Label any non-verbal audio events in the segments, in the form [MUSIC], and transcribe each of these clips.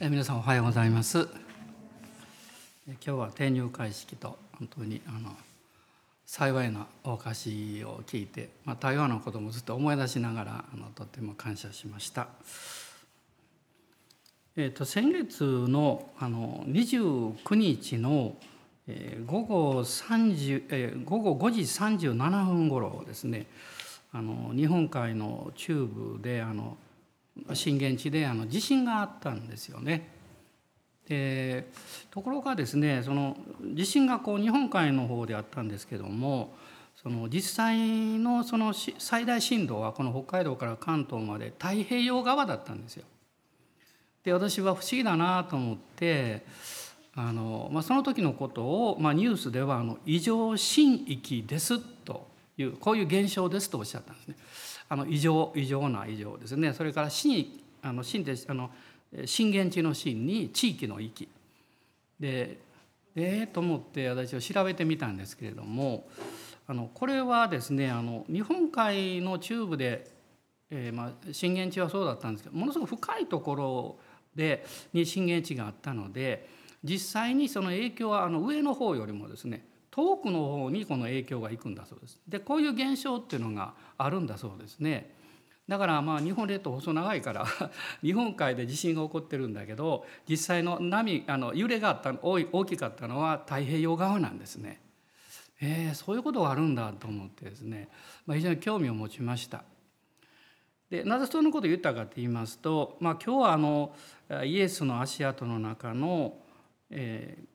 え皆さんおはようございます今日は転入会式と本当にあの幸いなお菓子を聞いて、まあ、台湾のこともずっと思い出しながらあのとても感謝しました。えーと、先月のあの29日の、えー、午後30、えー、午後5時37分頃ですねあの日本海の中部であの震源地であの地震があったんですよね。でところがですねその地震がこう日本海の方であったんですけどもその実際のその最大震度はこの北海道から関東まで太平洋側だったんですよ。で私は不思議だなと思ってあの、まあ、その時のことを、まあ、ニュースではあの異常震域ですというこういう現象ですとおっしゃったんですね。あの異常異常な異常ですね。それから震あの震ってあの震源地の震に地域の域。でええー、と思って私は調べてみたんですけれどもあのこれはですねあの日本海の中部で、えー、まあ、震源地はそうだったんですけどものすごく深いところでに震源地があったので実際にその影響はあの上の方よりもですね遠くの方にこの影響がいくんだそうです。でこういう現象っていうのがあるんだそうですね。だからまあ日本列島細長いから [LAUGHS] 日本海で地震が起こってるんだけど実際の波あの揺れがあった大きかったのは太平洋側なんですね。えー、そういうことがあるんだと思ってですね、まあ、非常に興味を持ちました。でなぜそのことを言ったかと言いますと、まあ、今日はあのイエスの足跡の中の、えー、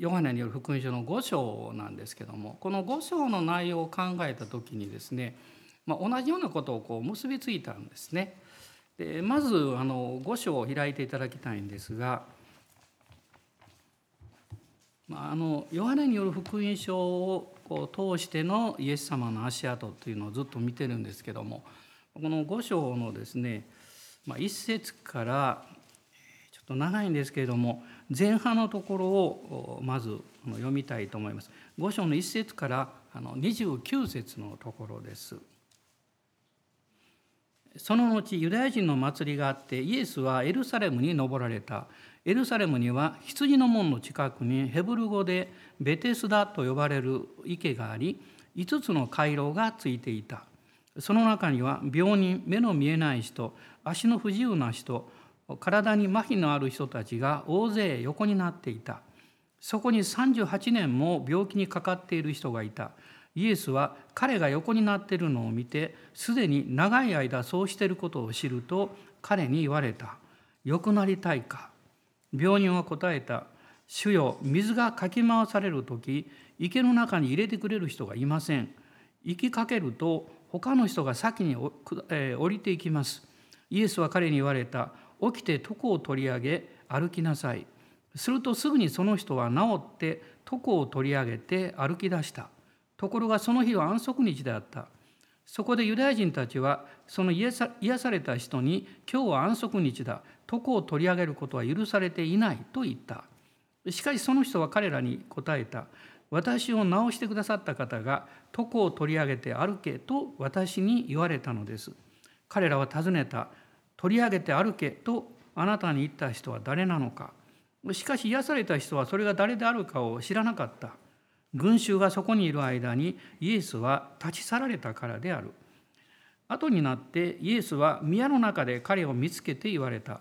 ヨハネによる福音書の5章なんですけどもこの5章の内容を考えた時にですね、まあ、同じようなことをこう結びついたんですね。でまずあの5章を開いていただきたいんですが、まあ、あのヨハネによる福音書をこう通してのイエス様の足跡というのをずっと見てるんですけどもこの5章のですね、まあ、1節からと長いんですけれども前半のところをまず読みたいと思います。5章の1節から29節のところです。その後ユダヤ人の祭りがあってイエスはエルサレムに登られた。エルサレムには羊の門の近くにヘブル語でベテスダと呼ばれる池があり5つの回廊がついていた。その中には病人目の見えない人足の不自由な人体に麻痺のある人たちが大勢横になっていたそこに38年も病気にかかっている人がいたイエスは彼が横になっているのを見てすでに長い間そうしていることを知ると彼に言われた「良くなりたいか?」病人は答えた「主よ水がかき回される時池の中に入れてくれる人がいません」行きかけると他の人が先に降りていきます。イエスは彼に言われた。起きて床を取り上げ歩きなさい。するとすぐにその人は治って床を取り上げて歩き出した。ところがその日は安息日であった。そこでユダヤ人たちはその癒された人に今日は安息日だ。床を取り上げることは許されていない。と言った。しかしその人は彼らに答えた。私を治してくださった方が床を取り上げて歩けと私に言われたのです。彼らは尋ねた。取り上げて歩けとあなたに言った人は誰なのか。しかし癒された人はそれが誰であるかを知らなかった。群衆がそこにいる間にイエスは立ち去られたからである。後になってイエスは宮の中で彼を見つけて言われた。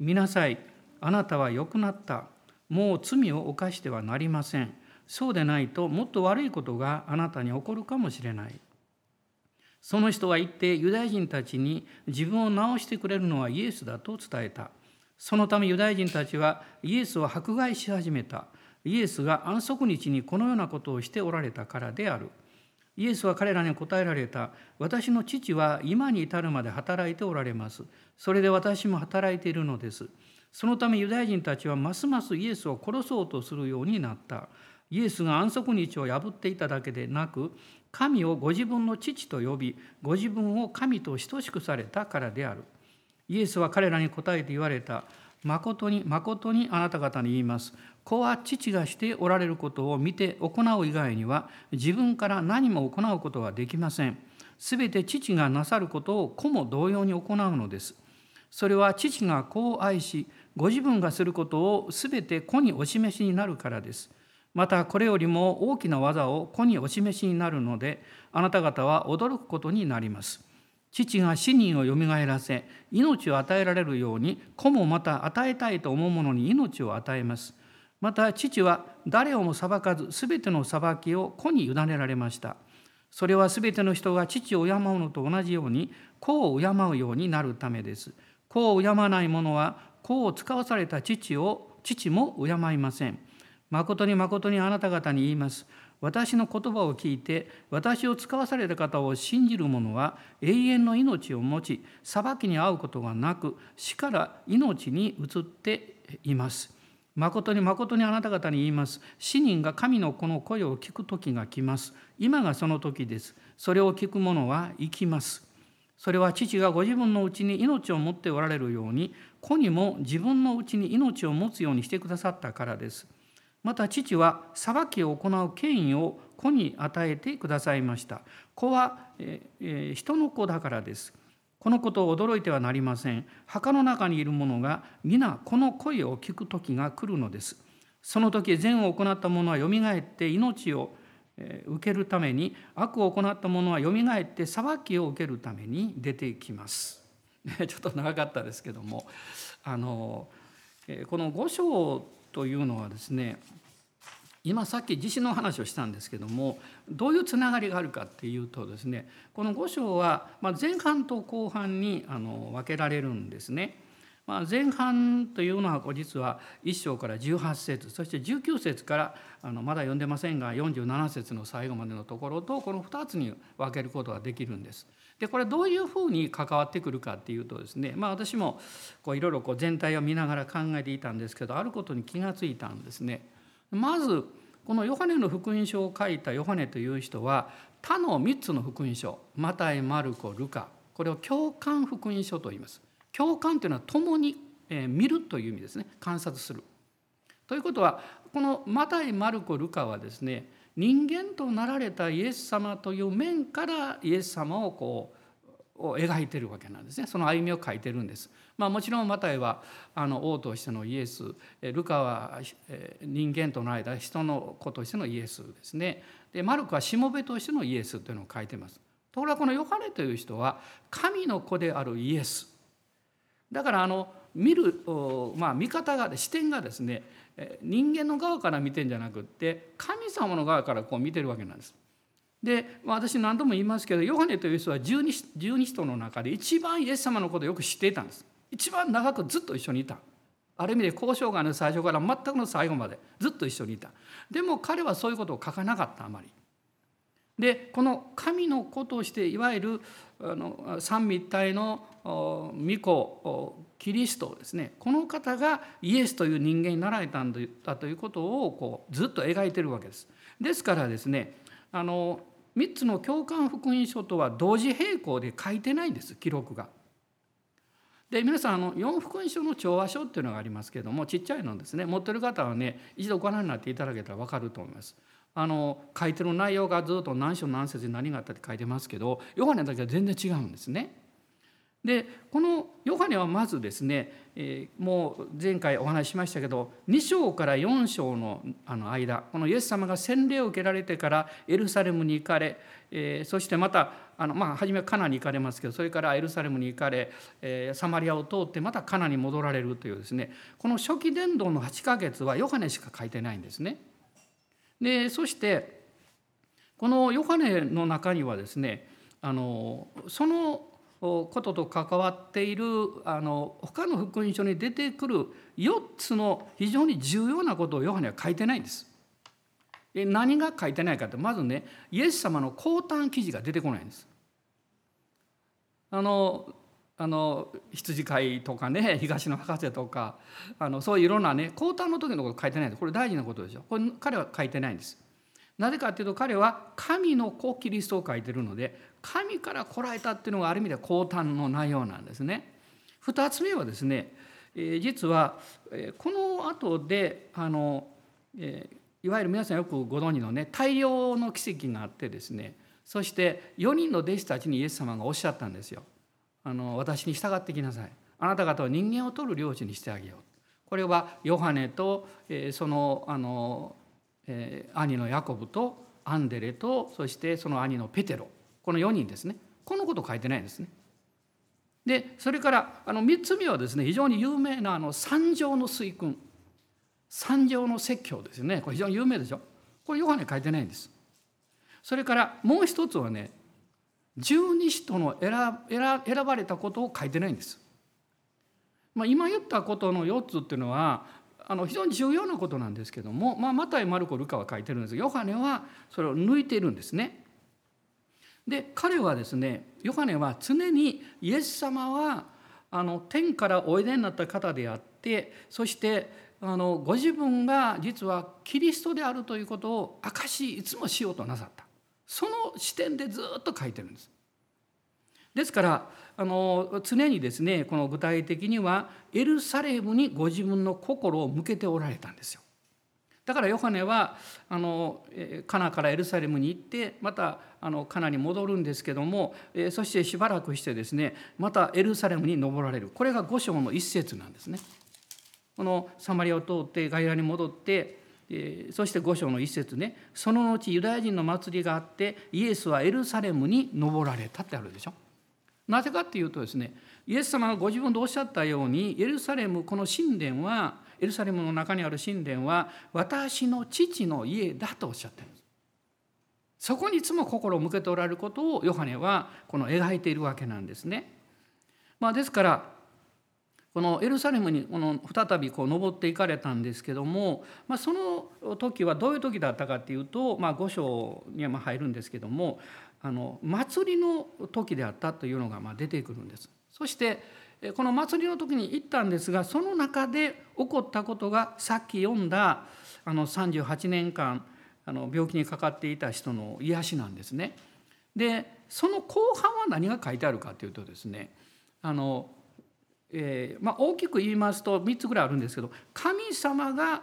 見なさいあなたは良くなった。もう罪を犯してはなりません。そうでないともっと悪いことがあなたに起こるかもしれない。その人は言ってユダヤ人たちに自分を治してくれるのはイエスだと伝えた。そのためユダヤ人たちはイエスを迫害し始めた。イエスが安息日にこのようなことをしておられたからである。イエスは彼らに答えられた。私の父は今に至るまで働いておられます。それで私も働いているのです。そのためユダヤ人たちはますますイエスを殺そうとするようになった。イエスが安息日を破っていただけでなく神をご自分の父と呼びご自分を神と等しくされたからである。イエスは彼らに答えて言われた。誠に誠にあなた方に言います。子は父がしておられることを見て行う以外には自分から何も行うことはできません。すべて父がなさることを子も同様に行うのです。それは父が子を愛しご自分がすることを全て子にお示しになるからです。またこれよりも大きな技を子にお示しになるのであなた方は驚くことになります。父が死人をよみがえらせ命を与えられるように子もまた与えたいと思う者に命を与えます。また父は誰をも裁かず全ての裁きを子に委ねられました。それは全ての人が父を敬うのと同じように子を敬うようになるためです。子を敬わない者は子を使わされた父を父も敬いません。誠に誠にあなた方に言います。私の言葉を聞いて私を使わされた方を信じる者は永遠の命を持ち裁きに遭うことがなく死から命に移っています。誠に誠にあなた方に言います。死人が神の子の声を聞く時が来ます。今がその時です。それを聞く者は生きます。それは父がご自分のうちに命を持っておられるように子にも自分のうちに命を持つようにしてくださったからです。また父は裁きを行う権威を子に与えてくださいました。子は、えー、人の子だからです。このことを驚いてはなりません。墓の中にいる者が皆この声を聞く時が来るのです。その時善を行った者はよみがえって命を受けるために悪を行った者はよみがえって裁きを受けるために出てきます。[LAUGHS] ちょっと長かったですけどもあのこの五章というのはですね今さっき地震の話をしたんですけどもどういうつながりがあるかっていうとですねこの5章は前半と後半にあの分けられるんですね。ま、前半というのは実は1章から18節そして19節からあのまだ読んでませんが47節の最後までのところとこの2つに分けることができるんです。でこれどういうふうに関わってくるかっていうとですねまあ私もいろいろ全体を見ながら考えていたんですけどあることに気がついたんですね。まずこのヨハネの福音書を書いたヨハネという人は他の3つの福音書マタイマルコルカこれを共感福音書と言います。共感というのは共に見るという意味ですね観察する。ということはこのマタイマルコルカはですね人間となられたイエス様という面からイエス様をこうを描いてるわけなんですねその歩みを書いてるんです。まあ、もちろんマタイはあの王としてのイエスルカは人間との間人の子としてのイエスですねでマルコはしもべとしてのイエスというのを書いてます。ところがこのヨハネという人は神の子であるイエスだからあの見る、まあ、見方が視点がですね人間の側から見てんじゃなくって神様の側からこう見てるわけなんです。で私何度も言いますけどヨハネという人は十二人の中で一番イエス様のことをよく知っていたんです。一番長くずっと一緒にいた。ある意味で交渉がの最初から全くの最後までずっと一緒にいた。でも彼はそういうことを書かなかったあまり。でこの神の子とをしていわゆるあの三位一体の御子キリストですねこの方がイエスという人間になられたんだということをこうずっと描いてるわけです。ですからですねあの3つの共感福音書とは同時並行で書いてないんです記録が。で皆さんあの4福音書の調和書っていうのがありますけどもちっちゃいのですね持ってる方はね一度ご覧になっていただけたら分かると思います。あの書いてる内容がずっと何章何節に何があったって書いてますけどヨハネだけは全然違うんですね。でこのヨハネはまずですね、えー、もう前回お話ししましたけど2章から4章のあの間このイエス様が洗礼を受けられてからエルサレムに行かれ、えー、そしてまたあの、まあ、初めはカナに行かれますけどそれからエルサレムに行かれ、えー、サマリアを通ってまたカナに戻られるというですねこの初期伝道の8ヶ月はヨハネしか書いてないんですね。でそしてこのヨハネの中にはですねあのそのことと関わっているあの他の福音書に出てくる4つの非常に重要なことをヨハネは書いてないんです。何が書いてないかってまずねイエス様の降誕記事が出てこないんです。あのあの羊飼いとかね [LAUGHS] 東の博士とかあのそういういろんなね降誕の時のこと書いてないんですこれ大事なことでしょこれ彼は書いてないんです。なぜかっていうと彼は神の子キリストを書いてるので神から来られたっていうのがある意味で降誕の内容なんですね。2つ目はですね、え実は、えこの後であの、えいわゆる皆さんよくご存知のね大量の奇跡があってですねそして4人の弟子たちにイエス様がおっしゃったんですよ。あの私に従ってきなさい。あなた方は人間を取る領地にしてあげよう。これはヨハネと、え、そのあの、え、兄のヤコブとアンデレとそしてその兄のペテロこの4人ですねこのこと書いてないんですね。でそれからあの3つ目はですね非常に有名なあの三条の水訓三条の説教ですねこれ非常に有名でしょこれヨハネ書いてないんです。それからもう一つはね十二使徒の選ばれたことを書いてないんです。まあ、今言ったことの4つっていうのはあの非常に重要なことなんですけども、まあ、マタイマルコルカは書いてるんですがヨハネはそれを抜いているんですね。で彼はですねヨハネは常にイエス様はあの天からおいでになった方であってそしてあのご自分が実はキリストであるということを証しいつもしようとなさったその視点でずっと書いてるんです。ですからあの常にですねこの具体的にはエルサレムにご自分の心を向けておられたんですよ。だからヨハネはあのカナからエルサレムに行ってまたあのカナに戻るんですけどもそしてしばらくしてですねまたエルサレムに登られるこれが五章の一節なんですね。このサマリアを通ってガイラに戻ってそして五章の一節ねその後ユダヤ人の祭りがあってイエスはエルサレムに登られたってあるでしょ。なぜかっていうとですねイエス様がご自分でおっしゃったようにエルサレムこの神殿はエルサレムの中にある神殿は私の父の家だとおっしゃってるんですそこにいつも心を向けておられることをヨハネはこの描いているわけなんですね。まあ、ですからこのエルサレムにこの再びこう登っていかれたんですけども、まあ、その時はどういう時だったかっていうと、まあ、5章には入るんですけどもあの祭りの時であったというのがま出てくるんです。そしてこの祭りの時に行ったんですがその中で起こったことがさっき読んだあの38年間あの病気にかかっていた人の癒しなんですね。でその後半は何が書いてあるかというとですねあの、えーまあ、大きく言いますと3つぐらいあるんですけど神様が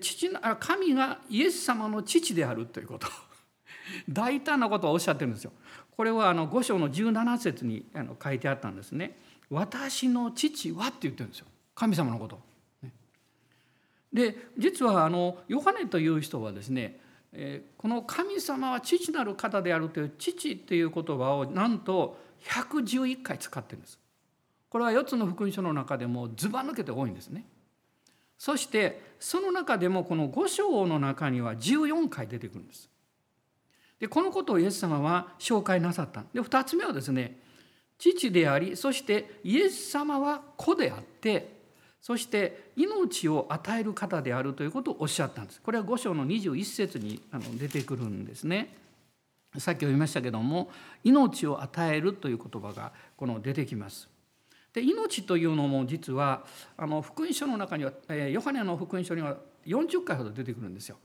父神がイエス様の父であるということ [LAUGHS] 大胆なことをおっしゃってるんですよ。これはあの5章の17節にあの書いてあったんですね。私の父はって言ってるんですよ。神様のこと。で実はあのヨハネという人はですね、この神様は父なる方であるという父っていう言葉をなんと111回使ってるんです。これは4つの福音書の中でもずば抜けて多いんですね。そしてその中でもこの5章の中には14回出てくるんです。でこのことをイエス様は紹介なさったで2つ目はですね父でありそしてイエス様は子であってそして命を与える方であるということをおっしゃったんですこれは5章の21節に出てくるんですねさっき読みましたけども命を与えるという言葉がこの出てきますで命というのも実はあの福音書の中にはヨハネの福音書には40回ほど出てくるんですよ。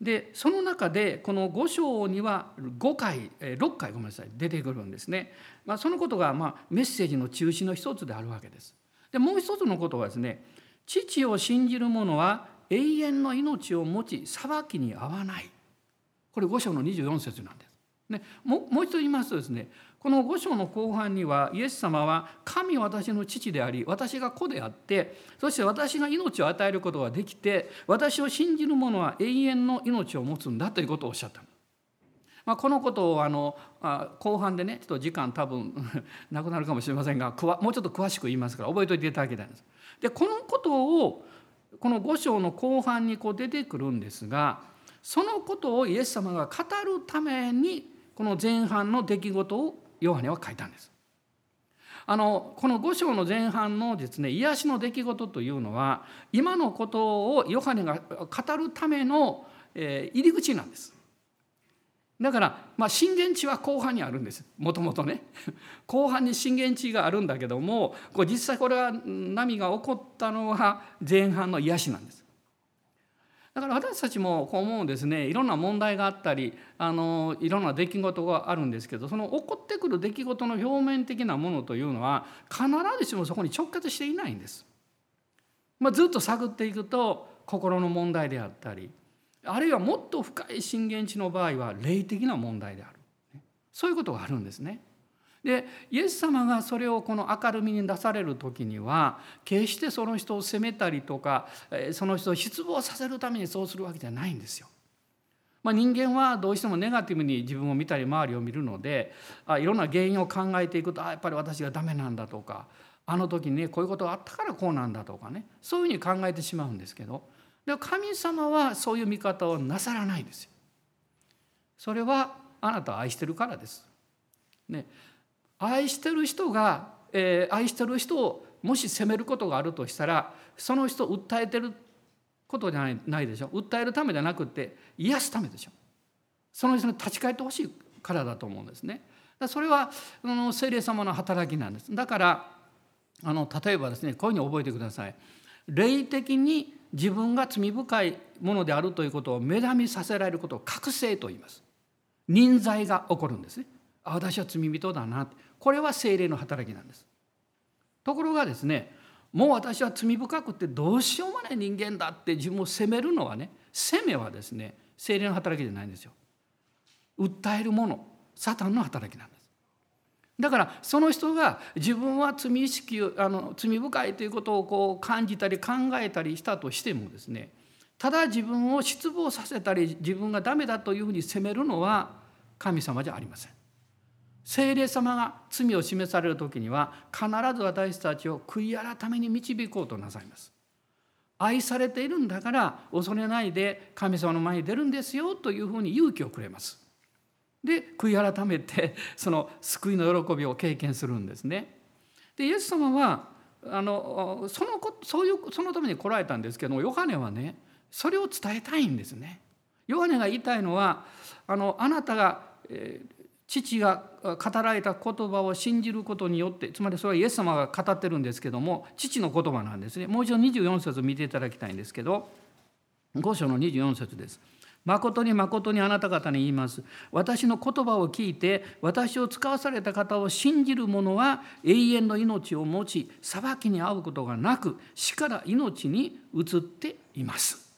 でその中でこの5章には5回6回ごめんなさい出てくるんですね、まあ、そのことがまあメッセージの中心の一つであるわけです。でもう一つのことはですね父を信じる者は永遠の命を持ち裁きに合わない。これ5章の24節なんです。ね、もう一度言いますとですねこの5章の後半にはイエス様は神は私の父であり私が子であってそして私が命を与えることができて私を信じる者は永遠の命を持つんだということをおっしゃった。まあ、このことをあの後半でねちょっと時間多分 [LAUGHS] なくなるかもしれませんがもうちょっと詳しく言いますから覚えておいていただきたいんです。でこのことをこの5章の後半にこう出てくるんですがそのことをイエス様が語るためにこの前半の出来事をヨハネは書いたんです。あのこの5章の前半のですね癒しの出来事というのは今のことをヨハネが語るための、入り口なんです。だから、まあ、震源地は後半にあるんですもともとね [LAUGHS] 後半に震源地があるんだけどもこう実際これは波が起こったのは前半の癒しなんですだから私たちもこう思うんですねいろんな問題があったりあのいろんな出来事があるんですけどその起こってくる出来事の表面的なものというのは必ずしもそこに直結していないんです。まあ、ずっと探っていくと心の問題であったりあるいはもっと深い震源地の場合は霊的な問題であるそういうことがあるんですね。でイエス様がそれをこの明るみに出される時には決してその人を責めたりとかその人を失望させるためにそうするわけじゃないんですよ。まあ、人間はどうしてもネガティブに自分を見たり周りを見るのであいろんな原因を考えていくとあやっぱり私がダメなんだとかあの時にねこういうことがあったからこうなんだとかねそういうふうに考えてしまうんですけどで神様はそういう見方をなさらないんですよ。それはあなたを愛してるからです。ね、愛してる人が、えー、愛してる人をもし責めることがあるとしたらその人を訴えてることじゃないないでしょ？訴えるためじゃなくて癒すためでしょ？その人に立ち返ってほしいからだと思うんですね。それは聖霊様の働きなんです。だからあの例えばですねこういうふうに覚えてください。霊的に自分が罪深いものであるということを目覚めさせられることを覚醒と言います。忍在が起こるんですね。あ私は罪人だなこれは精霊の働きなんです。ところがですねもう私は罪深くてどうしようもない人間だって自分を責めるのはね責めはですね精霊の働きじゃないんですよ。訴えるものサタンの働きなんです。だからその人が自分は罪意識あの罪深いということをこう感じたり考えたりしたとしてもですねただ自分を失望させたり自分がダメだというふうに責めるのは神様じゃありません。聖霊様が罪を示される時には必ず私たちを悔い改めに導こうとなさいます。愛されているんだから恐れないで神様の前に出るんですよというふうに勇気をくれます。で悔い改めて [LAUGHS] その救いの喜びを経験するんですね。でイエス様はあのそのそういうそのために来られたんですけどもヨハネはねそれを伝えたいんですね。ヨハネが言いたいのはあのあなたが、えー、父が語られた言葉を信じることによってつまりそれはイエス様が語ってるんですけども父の言葉なんですねもう一度24節見ていただきたいんですけど5章の24節です。誠に誠にあなた方に言います。私の言葉を聞いて私を使わされた方を信じる者は永遠の命を持ち裁きに遭うことがなく死から命に移っています。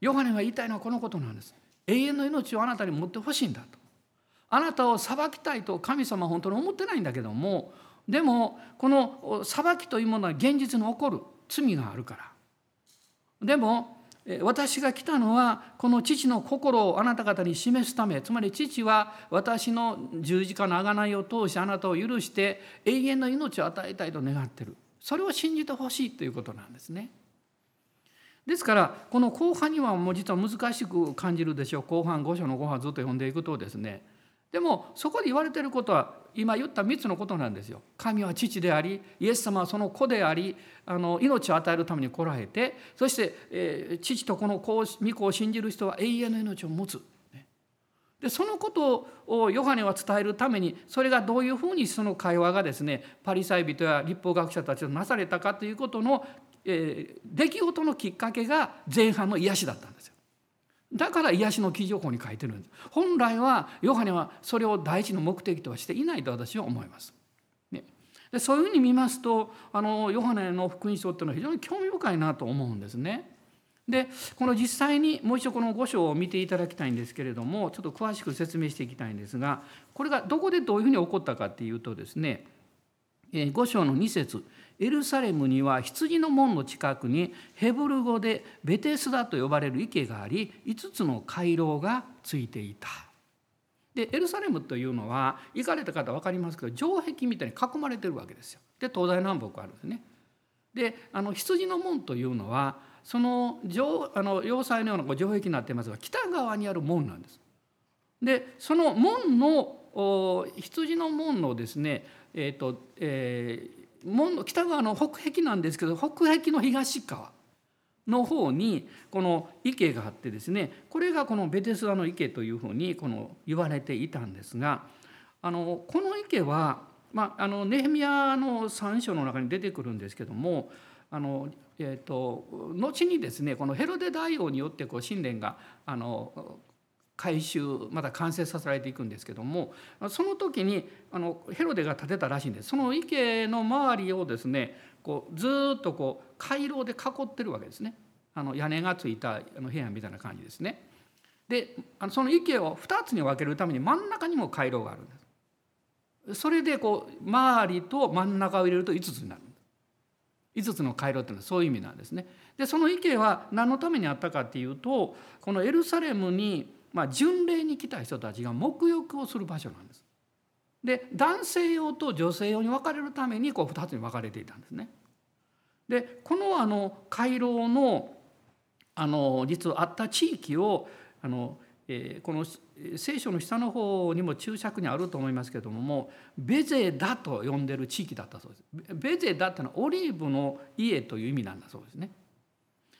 ヨハネが言いたいのはこのことなんです。永遠の命をあなたに持ってほしいんだと。あなたを裁きたいと神様は本当に思ってないんだけどもでもこの裁きというものは現実に起こる。罪があるから。でも私が来たのはこの父の心をあなた方に示すため。つまり父は私の十字架の贖いを通してあなたを許して永遠の命を与えたいと願ってる。それを信じてほしいということなんですね。ですからこの後半にはもう実は難しく感じるでしょう。後半5章の5半ずっと読んでいくとですねでもそこで言われてることは今言った3つのことなんですよ。神は父でありイエス様はその子でありあの命を与えるために来られてそして、えー、父とこの子御子を信じる人は永遠の命を持つ。でそのことをヨハネは伝えるためにそれがどういうふうにその会話がですねパリサイ人や立法学者たちとなされたかということの、えー、出来事のきっかけが前半の癒しだったんですよ。だから癒しの記事情報に書いてるんです本来はヨハネはそれを第一の目的とはしていないと私は思います。ね、でそういうふうに見ますとあのヨハネの福音書っていうのは非常に興味深いなと思うんですね。でこの実際にもう一度この5章を見ていただきたいんですけれどもちょっと詳しく説明していきたいんですがこれがどこでどういうふうに起こったかっていうとですね5章の2節エルサレムには羊の門の近くにヘブル語でベテスダと呼ばれる池があり5つの回廊がついていた。でエルサレムというのは行かれた方分かりますけど城壁みたいに囲まれてるわけですよ。で東西南北あるんですね。であの羊の門というのはその城あの要塞のような城壁になってますが北側にある門なんです。でその門の羊の門のですねえっ、ー、と、えー門北側の北壁なんですけど北壁の東側の方にこの池があってですねこれがこのベテスダの池というふうにこの言われていたんですがあのこの池は、まあ、あのネヘミヤの3章の中に出てくるんですけどもあの、えーと、後にですねこのヘロデ大王によってこう神殿があの改修また完成させられていくんですけどもその時にあのヘロデが建てたらしいんですその池の周りをですねこうずっとこう回廊で囲ってるわけですねあの屋根がついたあの部屋みたいな感じですね。であのその池を2つに分けるために真ん中にも回廊があるんです。それでこう周りと真ん中を入れると5つになる5つの回廊っていうのはそういう意味なんですね。でその池は何のためにあったかっていうとこのエルサレムに、まあ、巡礼に来た人たちが沐浴をする場所なんです。で男性用と女性用に分かれるためにこう2つに分かれていたんですね。でこのあの回廊のあの実はあった地域をあの、えー、この聖書の下の方にも注釈にあると思いますけれどももベゼダと呼んでる地域だったそうです。ベゼダってのはオリーブの家という意味なんだそうですね。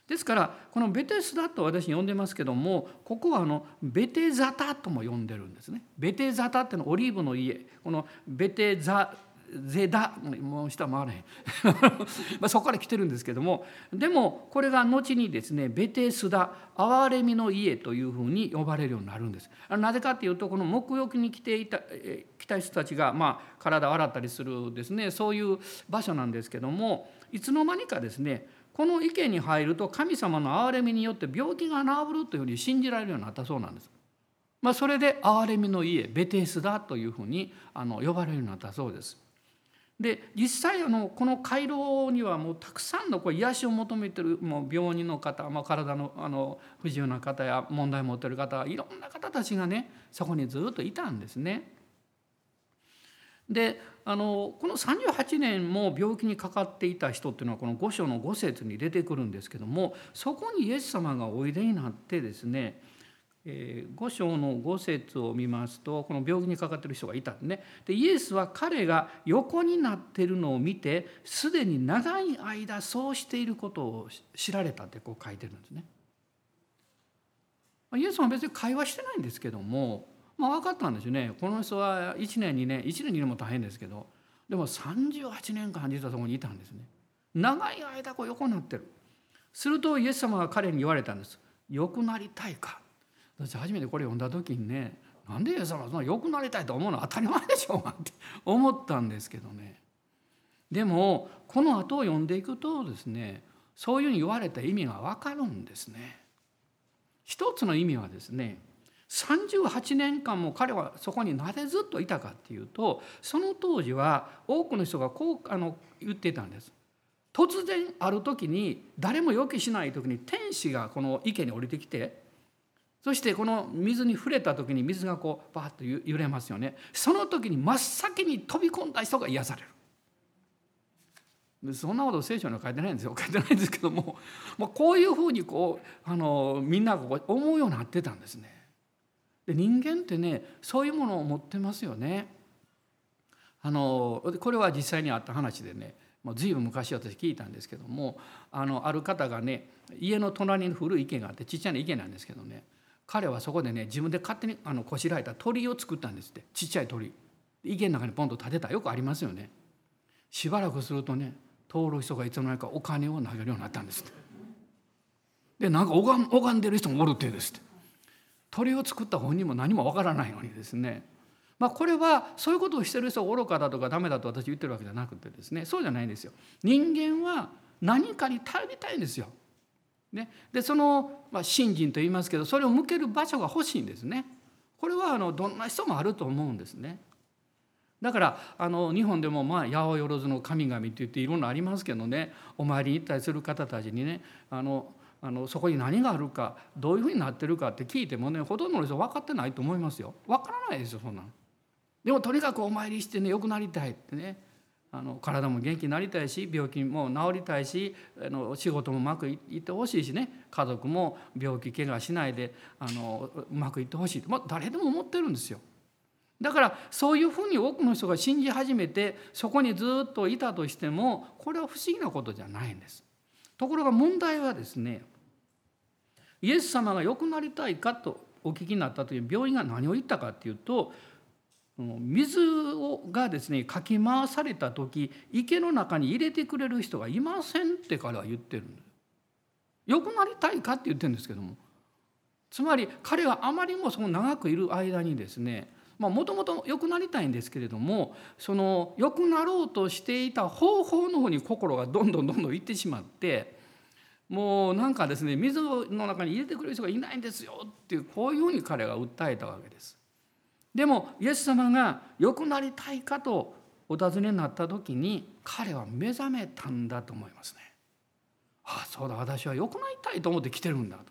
ですからこのベテスダと私呼んでますけどもここはあのベテザタとも呼んでるんですね。ベテザタってのはオリーブの家。このベテザゼダもう下回れへん。[LAUGHS] まあそこから来てるんですけどもでもこれが後にですねベテスダ憐れみの家というふうに呼ばれるようになるんです。なぜかっていうとこの沐浴に来ていた来た人たちがまあ体を洗ったりするですねそういう場所なんですけどもいつの間にかですねこの池に入ると神様の憐れみによって病気が治るというふうに信じられるようになったそうなんです。まあ、それで憐れみの家ベテスダというふうにあの呼ばれるようになったそうです。で実際あのこの回廊にはもうたくさんのこう癒しを求めてるもう病人の方、まあ、体のあの不自由な方や問題を持ってる方いろんな方たちがねそこにずっといたんですね。であのこの38年も病気にかかっていた人っていうのはこの5章の5節に出てくるんですけどもそこにイエス様がおいでになってですねえ5章の5節を見ますとこの病気にかかってる人がいたんで,、ね、でイエスは彼が横になってるのを見てすでに長い間そうしていることを知られたってこう書いてるんですね。イエス様は別に会話してないんですけども、まあ、分かったんですよねこの人は1年2年1年2年も大変ですけどでも38年間実はそこにいたんですね。長い間こう横になってる。するとイエス様が彼に言われたんです。良くなりたいか私初めてこれ読んだ時にねなんでイエス様そんな良くなりたいと思うの？は当たり前でしょうがって [LAUGHS] 思ったんですけどねでもこの後を読んでいくとですねそういうふうに言われた意味が分かるんですね。一つの意味はですね38年間も彼はそこになぜずっといたかっていうとその当時は多くの人がこうあの言っていたんです。突然ある時に誰も予期しない時に天使がこの池に降りてきてそしてこの水に触れた時に水がこうバーッと揺れますよねその時に真っ先に飛び込んだ人が癒されるそんなこと聖書には書いてないんですよ書いてないんですけども、まあ、こういうふうにこうあのみんなが思うようになってたんですね。で人間ってねそういうものを持ってますよね。あのこれは実際にあった話でねもう随分昔私聞いたんですけどもあのある方がね家の隣に古い池があってちっちゃな池なんですけどね彼はそこでね自分で勝手にあのこしらえた鳥居を作ったんですって。ちっちゃい鳥。池の中にポンと立てた。よくありますよね。しばらくするとね通る人がいつの間にかお金を投げるようになったんですって。でなんか拝拝んでる人もおるってですって。鳥を作った本人も何もわからないのにですね。まあこれはそういうことをしてる人が愚かだとかダメだと私言ってるわけじゃなくてですね。そうじゃないんですよ。人間は何かに頼りたいんですよ。ね、でその、まあ、信心と言いますけどそれを向ける場所が欲しいんですね。これはあのどんな人もあると思うんですね。だからあの日本でもまあ八百万の神々って言っていろんなありますけどね。お参りに行ったりする方たちにねあのあのそこに何があるかどういうふうになってるかって聞いてもねほとんどの人分かってないと思いますよ分からないですよそんなの。でもとにかくお参りしてね良くなりたいってねあの体も元気になりたいし病気も治りたいしあの仕事もうまくいってほしいしね家族も病気怪我しないであのうまくいってほしいまあ、誰でも思ってるんですよ。だからそういうふうに多くの人が信じ始めてそこにずっといたとしてもこれは不思議なことじゃないんです。ところが問題はですねイエス様が良くなりたいかとお聞きになったという病院が何を言ったかっていうと水がですねかき回された時池の中に入れてくれる人がいませんって彼は言ってるんです。良くなりたいかって言ってるんですけどもつまり彼はあまりもその長くいる間にですねもともと良くなりたいんですけれどもその良くなろうとしていた方法の方に心がどんどんどんどんいってしまってもうなんかですね水の中に入れてくれる人がいないんですよっていうこういうふうに彼が訴えたわけです。でもイエス様が良くなりたいかとお尋ねになった時に彼は目覚めたんだと思いますね。ああそうだ私は良くなりたいと思って来てるんだと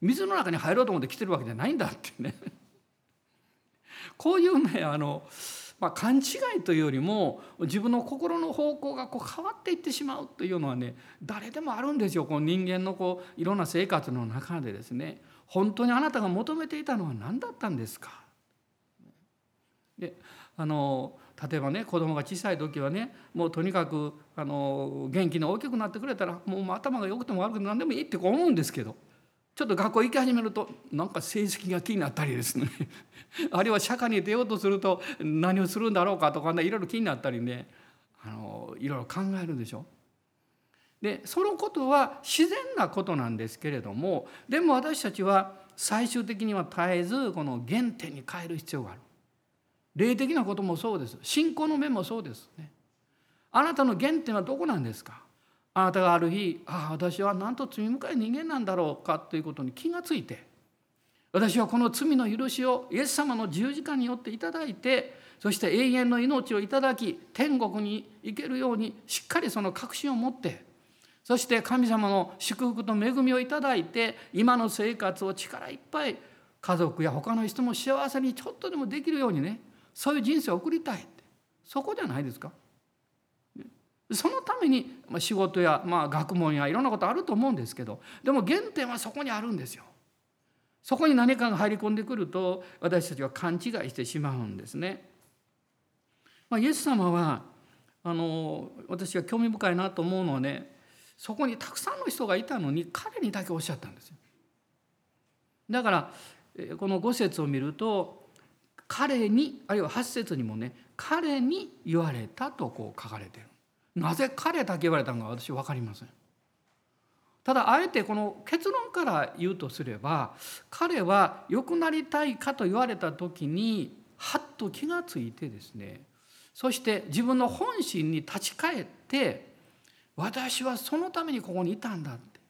水の中に入ろうと思って来てるわけじゃないんだってねこういうねあの、まあ、勘違いというよりも自分の心の方向がこう変わっていってしまうというのはね誰でもあるんですよ。この人間のこういろんな生活の中でですね。本当にあなたが求めていたのは何だったんですか？であの例えばね子供が小さい時はねもうとにかくあの元気に大きくなってくれたらもう頭が良くても悪くても何でもいいって思うんですけど。ちょっと学校行き始めるとなんか成績が気になったりですね [LAUGHS] あるいは社会に出ようとすると何をするんだろうかとかねいろいろ気になったりねあのいろいろ考えるでしょ。でそのことは自然なことなんですけれどもでも私たちは最終的には絶えずこの原点に変える必要がある。霊的なこともそうです信仰の面もそうですね。あなたの原点はどこなんですか？あなたがある日ああ私はなんと罪深い人間なんだろうかということに気がついて私はこの罪の許しをイエス様の十字架によっていただいてそして永遠の命をいただき天国に行けるようにしっかりその確信を持ってそして神様の祝福と恵みをいただいて今の生活を力いっぱい家族や他の人も幸せにちょっとでもできるようにねそういう人生を送りたいってそこじゃないですか。そのために仕事やまあ学問やいろんなことあると思うんですけどでも原点はそこにあるんですよ。そこに何かが入り込んでくると私たちは勘違いしてしまうんですね。まあ、イエス様はあの私が興味深いなと思うのはねそこにたくさんの人がいたのに彼にだけおっしゃったんですよ。だからこの5節を見ると彼にあるいは8節にもね彼に言われたとこう書かれてる。なぜ彼だけ言われたのか私分かりません。ただあえてこの結論から言うとすれば彼は良くなりたいかと言われた時にはっと気がついてですねそして自分の本心に立ち返って私はそのためにここにいたんだって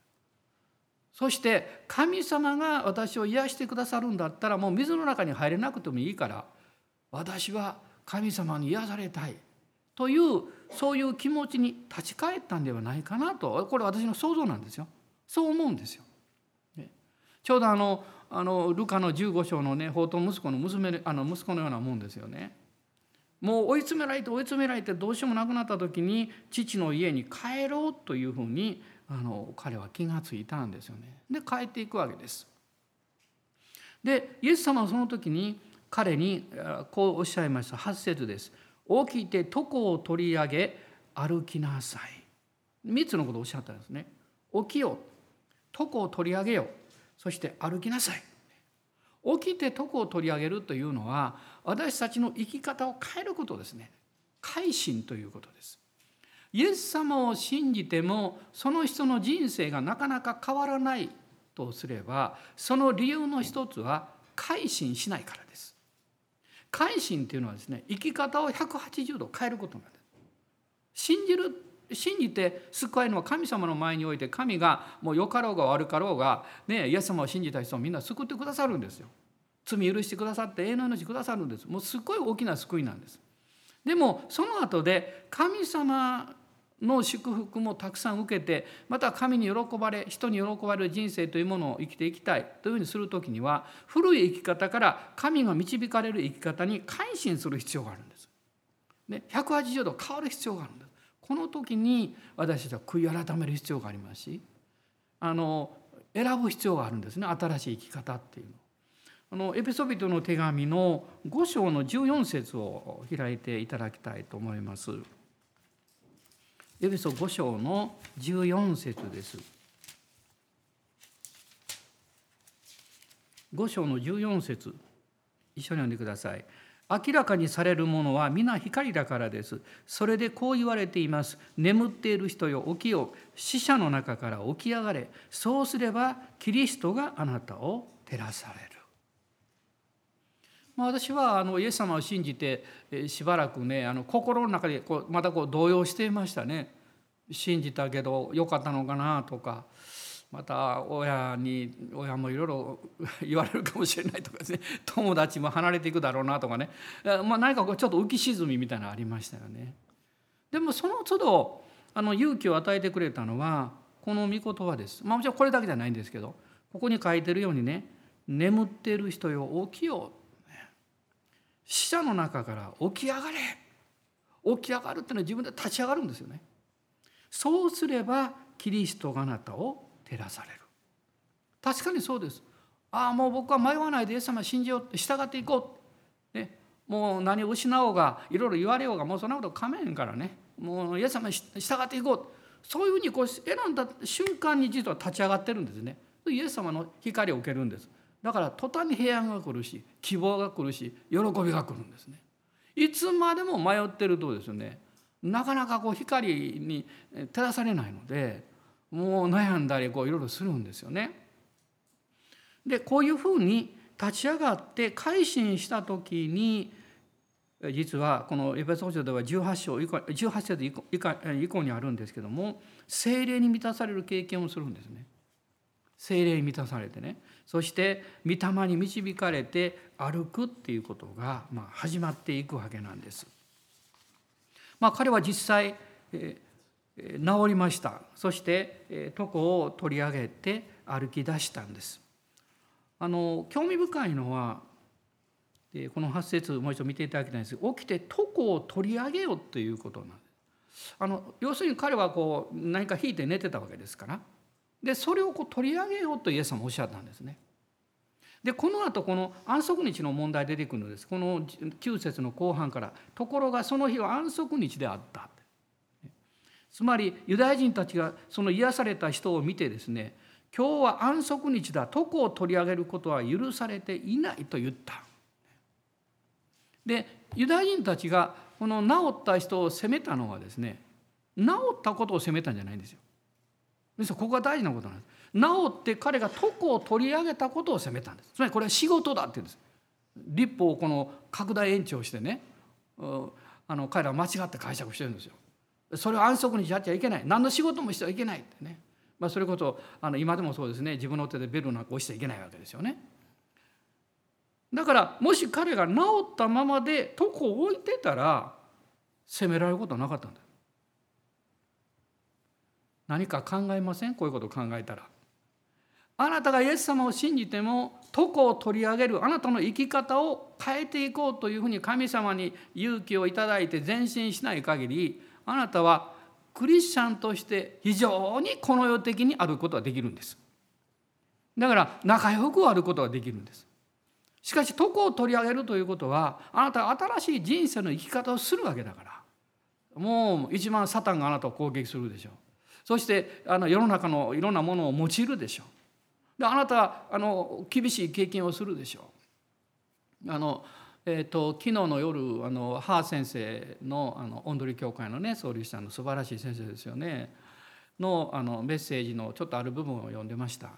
そして神様が私を癒してくださるんだったらもう水の中に入れなくてもいいから私は神様に癒されたいというそういう気持ちに立ち返ったんではないかなとこれ私の想像なんですよそう思うんですよ。ちょうどあのあのルカの15章のね宝刀息子の娘あの息子のようなもんですよね。もう追い詰められて追い詰められてどうしようもなくなった時に父の家に帰ろうというふうにあの彼は気がついたんですよね。で帰っていくわけです。でイエス様はその時に彼にこうおっしゃいました8節です。起きて床を取り上げ歩きなさい。3つのことをおっしゃったんですね。起きよ床を取り上げよそして歩きなさい。起きて床を取り上げるというのは私たちの生き方を変えることですね。改心ということです。イエス様を信じてもその人の人生がなかなか変わらないとすればその理由の一つは改心しないからです。改心っていうのはですね生き方を180度変えることなんです信じる信じて救われるのは神様の前において神がもう良かろうが悪かろうが、ね、イエス様を信じた人をみんな救ってくださるんですよ。罪許してくださって永遠の命くださるんです。もうすごい大きな救いなんです。でもその後で神様の祝福もたくさん受けてまた神に喜ばれ人に喜ばれる人生というものを生きていきたいというふうにする時には古い生き方から神が導かれる生き方に改心する必要があるんです。ね、180度変わる必要があるんです。この時に私たちは悔い改める必要がありますしあの選ぶ必要があるんですね新しい生き方っていうの。あのエピソビトの手紙の5章の14節を開いていただきたいと思います。エペソ5章の14節です。5章の14節一緒に読んでください。明らかにされるものは皆光だからです。それでこう言われています。眠っている人よ起きよ死者の中から起き上がれ。そうすればキリストがあなたを照らされる。まあ、私はあのイエス様を信じてしばらくねあの心の中でこうまたこう動揺していましたね信じたけどよかったのかなとかまた親に親もいろいろ [LAUGHS] 言われるかもしれないとかですね [LAUGHS] 友達も離れていくだろうなとかね、まあ、何かこうちょっと浮き沈みみたいなのありましたよね。でもその都度あの勇気を与えてくれたのはこの御言葉です。まあ、もちろんこれだけじゃないんですけどここに書いてるようにね「眠っている人よ起きよ」死者の中から起き上がれ。起き上がるっていうのは自分で立ち上がるんですよね。そうすればキリストがあなたを照らされる。確かにそうです。ああもう僕は迷わないでイエス様信じようって従っていこう、ね、もう何を失おうがいろいろ言われようがもうそんなことかめへんからね。もうイエス様に従っていこう。そういうふうにこう選んだ瞬間に実は立ち上がってるんですね。イエス様の光を受けるんです。だから途端に平安が来るし希望が来るし喜びが来るんですねいつまでも迷ってるとですねなかなかこう光に照らされないのでもう悩んだりこういろいろするんですよね。でこういうふうに立ち上がって改心した時に実はこのエペソ書では18章以降18節以降以降にあるんですけども精霊に満たされる経験をするんですね。精霊に満たされてねそして御霊に導かれて歩くっていうことがまあ始まっていくわけなんです。まあ、彼は実際、え治りました。そして床を取り上げて歩き出したんです。あの興味深いのはこの8節もう一度見ていただきたいんです。起きて床を取り上げようということなんです。あの要するに彼はこう何か引いて寝てたわけですから。でそれをこう取り上げようとイエス様おっしゃったんですね。でこの後この安息日の問題出てくるのです。この9節の後半から。ところがその日は安息日であった。つまりユダヤ人たちがその癒された人を見てですね今日は安息日だ。床を取り上げることは許されていないと言った。でユダヤ人たちがこの治った人を責めたのはですね治ったことを責めたんじゃないんですよ。ですここが大事なことなんです。治って彼が床を取り上げたことを責めたんです。つまりこれは仕事だって言うんです。立法をこの拡大延長してねあの彼らは間違って解釈してるんですよ。それを安息日やっちゃいけない何の仕事もしてはいけないってね、まあ、それこそあの今でもそうですね自分の手でベルなんか押しちゃいけないわけですよね。だからもし彼が治ったままで床を置いてたら責められることはなかったんだ何か考えません？こういうことを考えたら。あなたがイエス様を信じても床を取り上げるあなたの生き方を変えていこうというふうに神様に勇気をいただいて前進しない限りあなたはクリスチャンとして非常にこの世的にあることができるんです。だから仲良くあることができるんです。しかし床を取り上げるということはあなたは新しい人生の生き方をするわけだから。もう一番サタンがあなたを攻撃するでしょう。そしてあの世の中のいろんなものを用いるでしょうであなたはあの厳しい経験をするでしょうあのえーと、昨日の夜あのハー先生のあのオンドリ教会のね創立者の素晴らしい先生ですよねのあのメッセージのちょっとある部分を読んでました。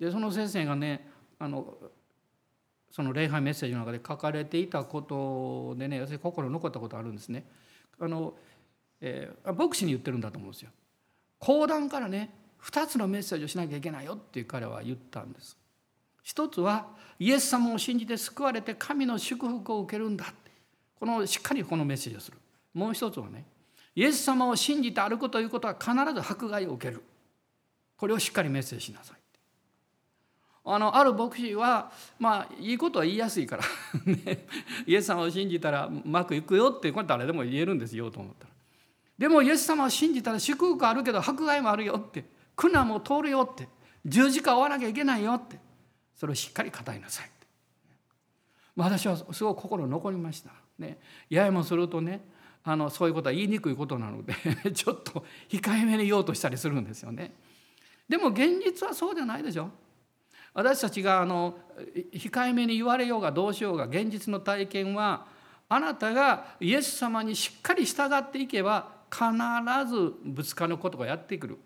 でその先生がねあのその礼拝メッセージの中で書かれていたことでね私心に残ったことあるんですね。あのえー、牧師に言ってるんだと思うんですよ。講談からね2つのメッセージをしなきゃいけないよっていう彼は言ったんです。一つはイエス様を信じて救われて神の祝福を受けるんだこのしっかりこのメッセージをする。もう一つはねイエス様を信じて歩くということは必ず迫害を受ける。これをしっかりメッセージしなさいあのある牧師はまあいいことは言いやすいから。[LAUGHS] イエス様を信じたらうまくいくよってこれ誰でも言えるんですよと思ったら。でもイエス様を信じたら祝福あるけど迫害もあるよって苦難も通るよって十字架を追わなきゃいけないよってそれをしっかり語りなさい私はすごく心残りました。ね、ややもするとねあのそういうことは言いにくいことなので [LAUGHS] ちょっと控えめに言おうとしたりするんですよね。でも現実はそうじゃないでしょ。私たちがあの控えめに言われようがどうしようが現実の体験はあなたがイエス様にしっかり従っていけば必ずぶつかることがやってくる。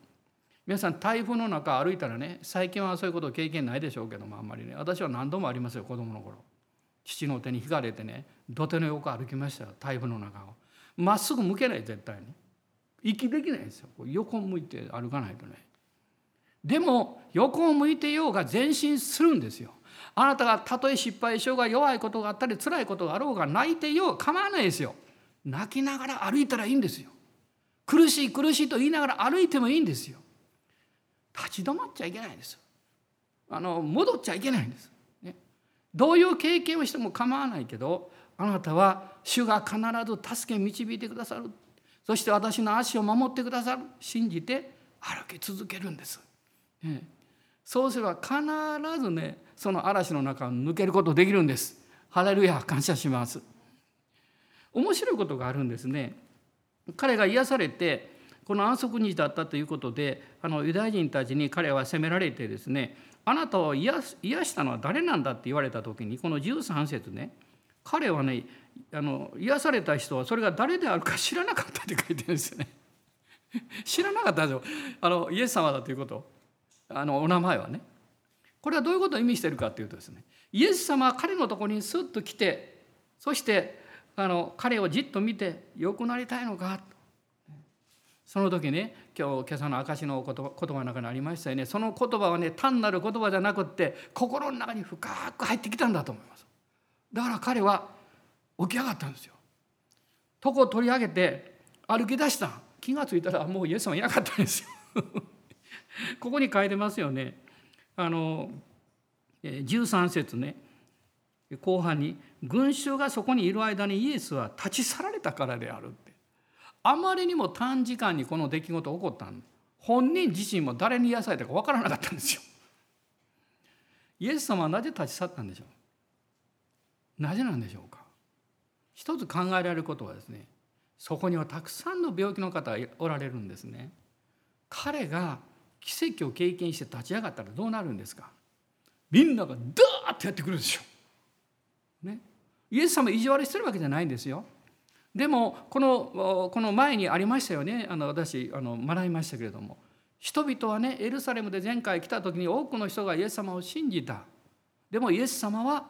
皆さん台風の中歩いたらね最近はそういうこと経験ないでしょうけどもあんまりね。私は何度もありますよ子供の頃。父の手に引かれてね土手の横歩きましたよ台風の中を。まっすぐ向けない絶対に。息できないんですよ。横向いて歩かないとね。でも横を向いてようが前進するんですよ。あなたがたとえ失敗しようが弱いことがあったり辛いことがあろうが泣いてよう構わないですよ。泣きながら歩いたらいいんですよ。苦しい苦しいと言いながら歩いてもいいんですよ。立ち止まっちゃいけないんですあの戻っちゃいけないんです、ね、どういう経験をしても構わないけどあなたは主が必ず助け導いてくださる。そして私の足を守ってくださる。信じて歩き続けるんです、ね、そうすれば必ずねその嵐の中を抜けることできるんですハレルヤ感謝します面白いことがあるんですね彼が癒されてこの安息日だったということであのユダヤ人たちに彼は責められてですねあなたを癒したのは誰なんだって言われた時にこの13節ね彼はねあの癒された人はそれが誰であるか知らなかったって書いてるんですよね。[LAUGHS] 知らなかったんでしょあのイエス様だということあのお名前はね。これはどういうことを意味してるかというとですねイエス様は彼のところにスッと来てそしてあの彼をじっと見て良くなりたいのか？その時ね今日今朝の証の言葉言葉の中にありましたよね。その言葉はね単なる言葉じゃなくって心の中に深く入ってきたんだと思います。だから彼は起き上がったんですよ。床を取り上げて歩き出した。気が付いたらもうイエス様いなかったんですよ。[LAUGHS] ここに書いてますよね。あの13節ね。後半に「群衆がそこにいる間にイエスは立ち去られたからである」ってあまりにも短時間にこの出来事起こったん本人自身も誰に癒されたか分からなかったんですよ。イエス様はなぜ立ち去ったんでしょう？なぜなんでしょうか？一つ考えられることはですねそこにはたくさんの病気の方がおられるんですね。彼が奇跡を経験して立ち上がったらどうなるんですか？みんながダーッとやってくるんですよ。ね、イエス様意地悪してるわけじゃないんですよ。でもこのこの前にありましたよね。あの私あの学びましたけれども。人々はねエルサレムで前回来た時に多くの人がイエス様を信じた。でもイエス様は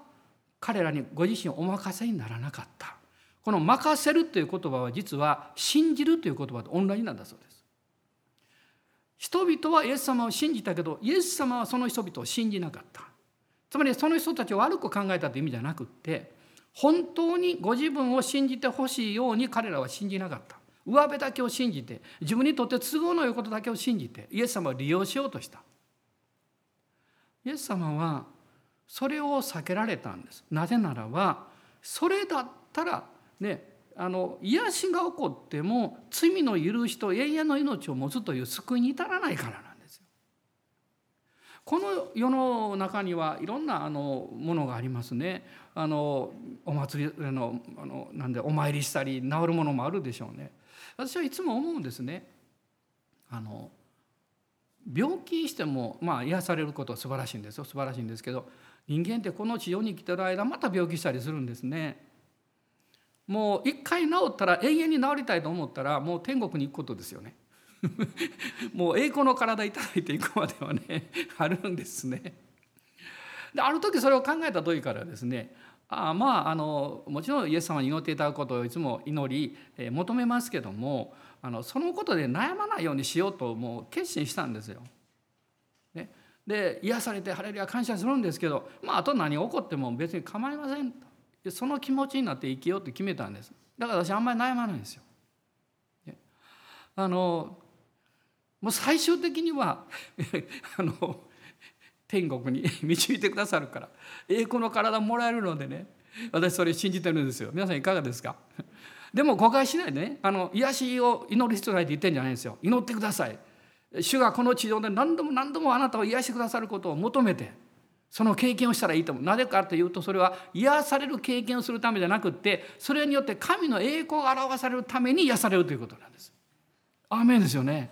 彼らにご自身お任せにならなかった。この「任せる」という言葉は実は「信じる」という言葉と同じなんだそうです。人々はイエス様を信じたけどイエス様はその人々を信じなかった。つまりその人たちを悪く考えたという意味じゃなくって本当にご自分を信じてほしいように彼らは信じなかった。上辺だけを信じて自分にとって都合の良いことだけを信じてイエス様を利用しようとした。イエス様はそれを避けられたんです。なぜならばそれだったらねあの癒しが起こっても罪の許しと永遠の命を持つという救いに至らないからな。この世の中にはいろんなあのものがありますね。あのお祭りあのあのなんでお参りしたり治るものもあるでしょうね。私はいつも思うんですね。あの病気してもまあ癒されることは素晴らしいんですよ素晴らしいんですけど人間ってこの地上に来てる間また病気したりするんですね。もう一回治ったら永遠に治りたいと思ったらもう天国に行くことですよね。[LAUGHS] もう栄光の体いただいていくまではね [LAUGHS] あるんですね。である時それを考えた時からですねあまああのもちろんイエス様に祈っていただくことをいつも祈り、え、求めますけどもあのそのことで悩まないようにしようともう決心したんですよ。ね、で癒されてハレルヤ感謝するんですけどまああと何起こっても別に構いませんと。その気持ちになって生きようって決めたんですだから私あんまり悩まないんですよ。あのもう最終的には [LAUGHS] あの天国に [LAUGHS] 導いてくださるから栄光の体もらえるのでね私それ信じてるんですよ。皆さんいかがですか？でも誤解しないでねあの癒しを祈る必要ないって言ってんじゃないんですよ。祈ってください。主がこの地上で何度も何度もあなたを癒してくださることを求めてその経験をしたらいいと思う。なぜかというとそれは癒される経験をするためじゃなくってそれによって神の栄光が表されるために癒されるということなんです。アーメンですよね。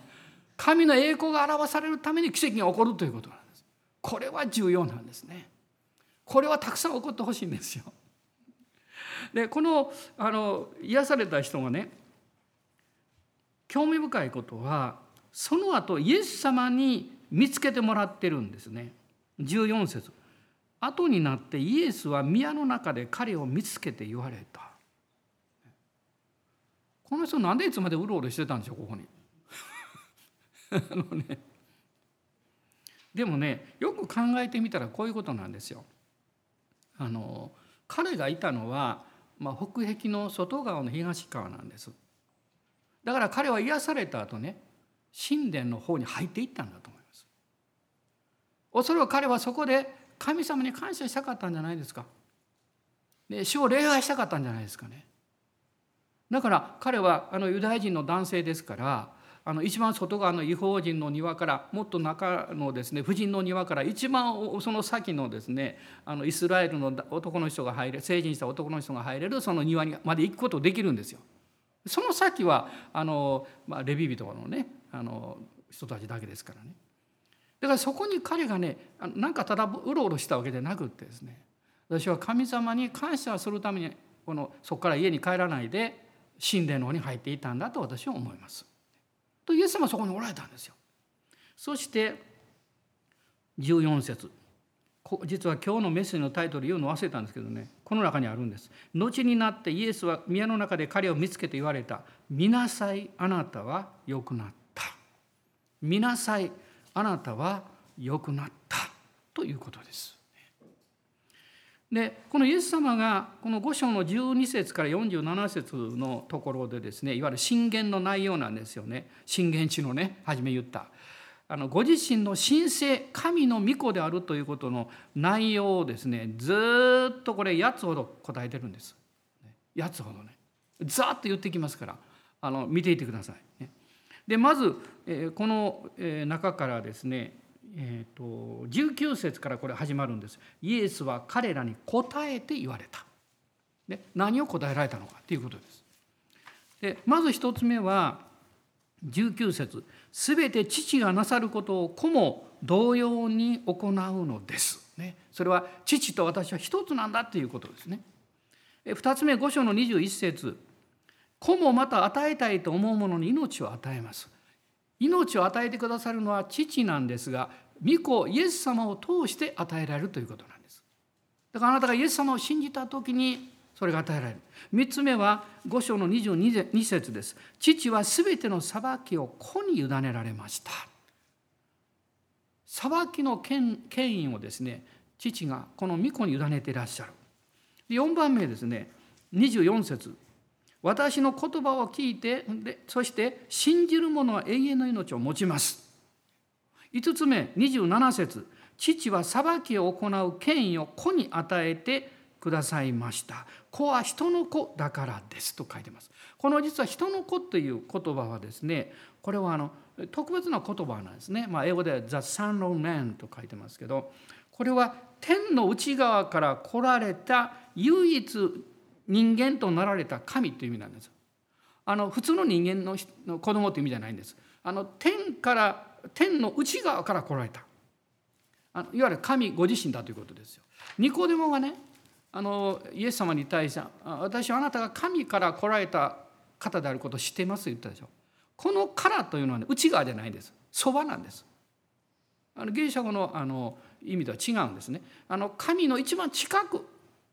神の栄光が表されるために奇跡が起こるということなんです。これは重要なんですね。これはたくさん起こってほしいんですよ。でこのあの癒された人がね興味深いことはその後イエス様に見つけてもらってるんですね。14節後になってイエスは宮の中で彼を見つけて言われたこの人なんでいつまでうろうろしてたんでしょうここに [LAUGHS] あのねでもねよく考えてみたらこういうことなんですよ。あの彼がいたのは、まあ、北壁の外側の東側なんです。だから彼は癒された後ね神殿の方に入っていったんだと思います。おそらく彼はそこで神様に感謝したかったんじゃないですか。で主を礼拝したかったんじゃないですかね。だから彼はあのユダヤ人の男性ですからあの一番外側の違法人の庭からもっと中のですね婦人の庭から一番その先のですねあのイスラエルの男の人が入れ成人した男の人が入れるその庭にまで行くことできるんですよ。その先はあの、まあ、レビ人のねあの人たちだけですからね。だからそこに彼がねなんかただうろうろしたわけでなくってですね私は神様に感謝するためにこのそこから家に帰らないで神殿の方に入っていたんだと私は思います。とイエス様はそこにおられたんですよ。そして14節実は今日のメッセージのタイトル言うの忘れたんですけどねこの中にあるんです。後になってイエスは宮の中で彼を見つけて言われた「見なさいあなたは良くなった」「見なさいあなたは良くなった」ということです。でこのイエス様がこの5章の12節から47節のところでですねいわゆる信玄の内容なんですよね。信玄地のね初め言った。あのご自身の神聖神の御子であるということの内容をですねずっとこれ8つほど答えてるんです。8つほどね。ざっと言ってきますからあの見ていてください。でまずこの中からですねえーと、19節からこれ始まるんです。イエスは彼らに答えて言われた。で何を答えられたのかということです。でまず一つ目は19節。すべて父がなさることを子も同様に行うのです、ね、それは父と私は一つなんだということですね。二つ目5章の21節。子もまた与えたいと思うものに命を与えます。命を与えてくださるのは父なんですが御子イエス様を通して与えられるということなんです。だからあなたがイエス様を信じた時にそれが与えられる。3つ目は5章の22節です。父は全ての裁きを子に委ねられました。裁きの権権威をですね父がこの御子に委ねていらっしゃる。4番目ですね。24節。私の言葉を聞いてそして信じる者は永遠の命を持ちます。5つ目27節父は裁きを行う権威を子に与えてくださいました。子は人の子だからですと書いてます。この実は人の子という言葉はですねこれはあの特別な言葉なんですね、まあ、英語では The Son of Man と書いてますけどこれは天の内側から来られた唯一人間となられた神という意味なんです。あの普通の人間の子供という意味じゃないんです。あの天から天の内側から来られたあのいわゆる神ご自身だということですよ。ニコデモがねあのイエス様に対して「私はあなたが神から来られた方であることを知っています」と言ったでしょ。この「から」というのは、ね、内側じゃないんですそばなんです。あのギリシャ語のあの意味とは違うんですね。あの神の一番近く、